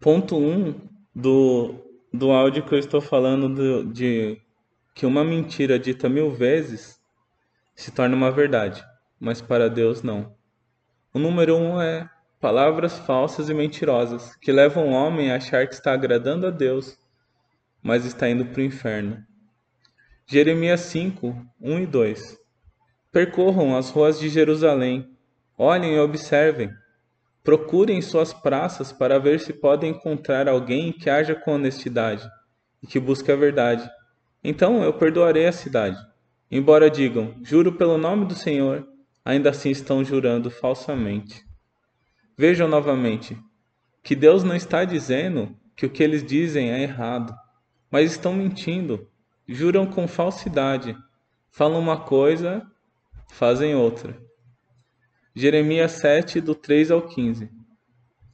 Ponto 1 um do, do áudio que eu estou falando do, de que uma mentira dita mil vezes se torna uma verdade, mas para Deus não. O número um é palavras falsas e mentirosas que levam o homem a achar que está agradando a Deus, mas está indo para o inferno. Jeremias 5, 1 e 2 Percorram as ruas de Jerusalém, olhem e observem. Procurem suas praças para ver se podem encontrar alguém que haja com honestidade e que busque a verdade. Então eu perdoarei a cidade. Embora digam, juro pelo nome do Senhor, ainda assim estão jurando falsamente. Vejam novamente que Deus não está dizendo que o que eles dizem é errado, mas estão mentindo, juram com falsidade, falam uma coisa fazem outra. Jeremias 7, do 3 ao 15.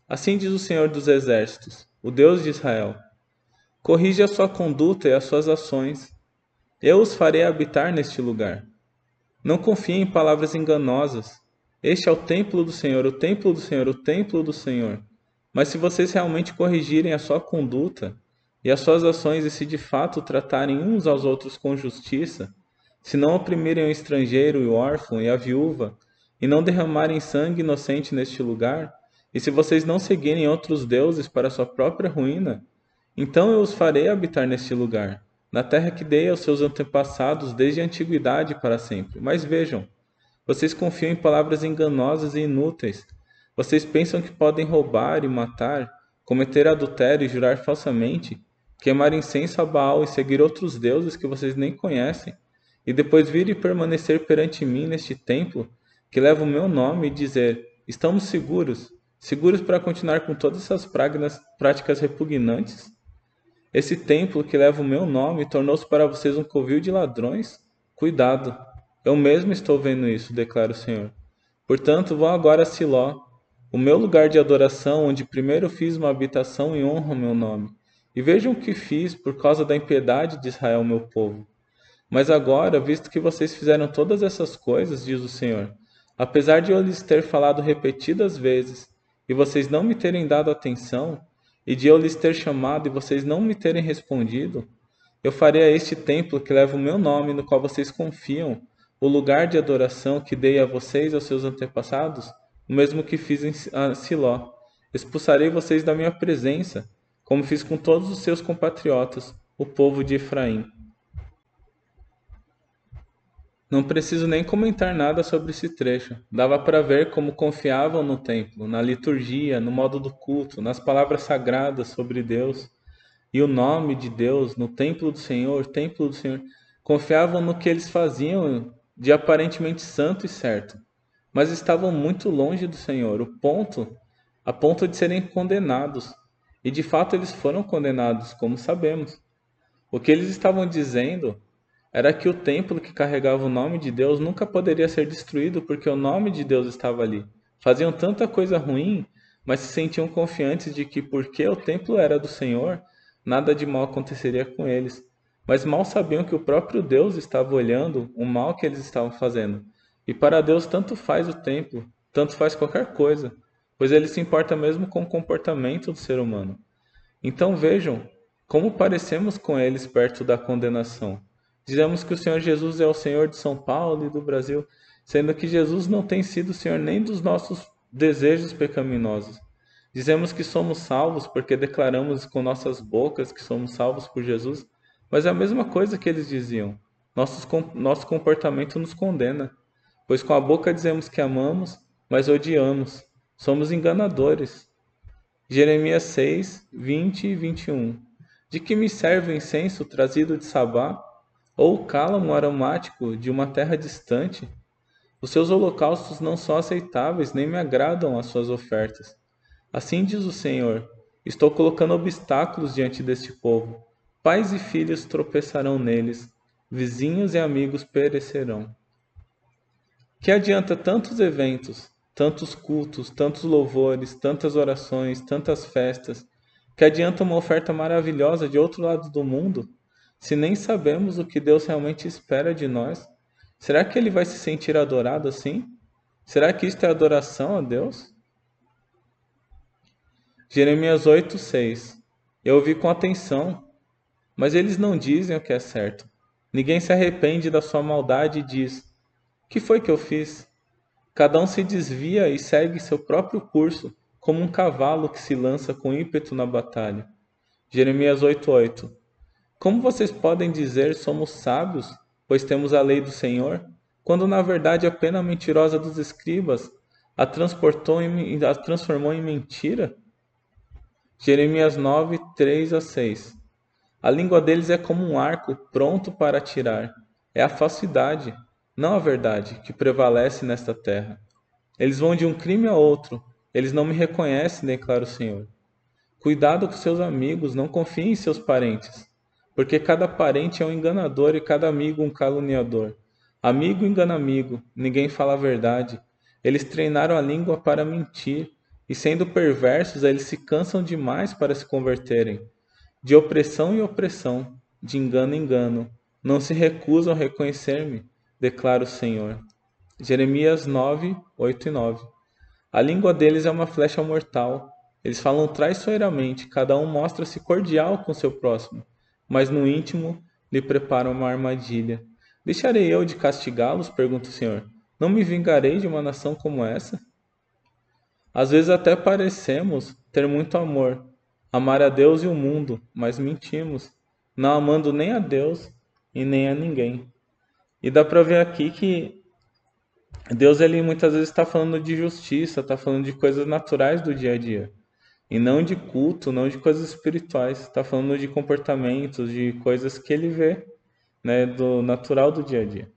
Assim diz o Senhor dos Exércitos, o Deus de Israel: Corrige a sua conduta e as suas ações. Eu os farei habitar neste lugar. Não confiem em palavras enganosas. Este é o templo do Senhor, o templo do Senhor, o templo do Senhor. Mas se vocês realmente corrigirem a sua conduta e as suas ações e se de fato tratarem uns aos outros com justiça, se não oprimirem o estrangeiro e o órfão e a viúva, e não derramarem sangue inocente neste lugar, e se vocês não seguirem outros deuses para sua própria ruína, então eu os farei habitar neste lugar, na terra que dei aos seus antepassados desde a antiguidade para sempre. Mas vejam, vocês confiam em palavras enganosas e inúteis. Vocês pensam que podem roubar e matar, cometer adultério e jurar falsamente, queimar incenso a Baal e seguir outros deuses que vocês nem conhecem e depois vir e permanecer perante mim neste templo, que leva o meu nome, e dizer: Estamos seguros, seguros para continuar com todas essas práticas repugnantes? Esse templo que leva o meu nome tornou-se para vocês um covil de ladrões? Cuidado, eu mesmo estou vendo isso, declara o Senhor. Portanto, vão agora a Siló, o meu lugar de adoração, onde primeiro fiz uma habitação e honro o meu nome. E vejam o que fiz por causa da impiedade de Israel, meu povo. Mas agora, visto que vocês fizeram todas essas coisas, diz o Senhor, apesar de eu lhes ter falado repetidas vezes, e vocês não me terem dado atenção, e de eu lhes ter chamado e vocês não me terem respondido, eu farei a este templo que leva o meu nome, no qual vocês confiam, o lugar de adoração que dei a vocês e aos seus antepassados, o mesmo que fiz em Siló. Expulsarei vocês da minha presença, como fiz com todos os seus compatriotas, o povo de Efraim. Não preciso nem comentar nada sobre esse trecho. Dava para ver como confiavam no templo, na liturgia, no modo do culto, nas palavras sagradas sobre Deus e o nome de Deus, no templo do Senhor, templo do Senhor. Confiavam no que eles faziam de aparentemente santo e certo, mas estavam muito longe do Senhor, o ponto a ponto de serem condenados. E de fato eles foram condenados, como sabemos. O que eles estavam dizendo era que o templo que carregava o nome de Deus nunca poderia ser destruído porque o nome de Deus estava ali. Faziam tanta coisa ruim, mas se sentiam confiantes de que porque o templo era do Senhor, nada de mal aconteceria com eles. Mas mal sabiam que o próprio Deus estava olhando o mal que eles estavam fazendo. E para Deus tanto faz o templo, tanto faz qualquer coisa, pois ele se importa mesmo com o comportamento do ser humano. Então vejam como parecemos com eles perto da condenação. Dizemos que o Senhor Jesus é o Senhor de São Paulo e do Brasil, sendo que Jesus não tem sido Senhor nem dos nossos desejos pecaminosos. Dizemos que somos salvos porque declaramos com nossas bocas que somos salvos por Jesus, mas é a mesma coisa que eles diziam. Nosso, nosso comportamento nos condena, pois com a boca dizemos que amamos, mas odiamos. Somos enganadores. Jeremias 6, 20 e 21. De que me serve o incenso trazido de Sabá ou o cálamo aromático de uma terra distante. Os seus holocaustos não são aceitáveis, nem me agradam as suas ofertas. Assim diz o Senhor: Estou colocando obstáculos diante deste povo. Pais e filhos tropeçarão neles, vizinhos e amigos perecerão. Que adianta tantos eventos, tantos cultos, tantos louvores, tantas orações, tantas festas? Que adianta uma oferta maravilhosa de outro lado do mundo se nem sabemos o que Deus realmente espera de nós, será que ele vai se sentir adorado assim? Será que isto é adoração a Deus? Jeremias 8, 6. Eu ouvi com atenção, mas eles não dizem o que é certo. Ninguém se arrepende da sua maldade e diz: Que foi que eu fiz? Cada um se desvia e segue seu próprio curso, como um cavalo que se lança com ímpeto na batalha. Jeremias 8:8. Como vocês podem dizer somos sábios, pois temos a lei do Senhor, quando na verdade a pena mentirosa dos escribas a, transportou em, a transformou em mentira? Jeremias 9, 3 a 6. A língua deles é como um arco pronto para atirar. É a falsidade, não a verdade, que prevalece nesta terra. Eles vão de um crime a outro. Eles não me reconhecem, declara o Senhor. Cuidado com seus amigos, não confie em seus parentes, porque cada parente é um enganador e cada amigo um caluniador. Amigo engana amigo, ninguém fala a verdade. Eles treinaram a língua para mentir, e sendo perversos, eles se cansam demais para se converterem. De opressão em opressão, de engano em engano, não se recusam a reconhecer-me declara o Senhor. Jeremias 9, 8 e 9. A língua deles é uma flecha mortal. Eles falam traiçoeiramente, cada um mostra-se cordial com seu próximo, mas no íntimo lhe preparam uma armadilha. Deixarei eu de castigá-los? pergunta o Senhor. Não me vingarei de uma nação como essa? Às vezes até parecemos ter muito amor, amar a Deus e o mundo, mas mentimos, não amando nem a Deus e nem a ninguém. E dá para ver aqui que Deus ele muitas vezes está falando de justiça, está falando de coisas naturais do dia a dia. E não de culto, não de coisas espirituais. Está falando de comportamentos, de coisas que ele vê, né, do natural do dia a dia.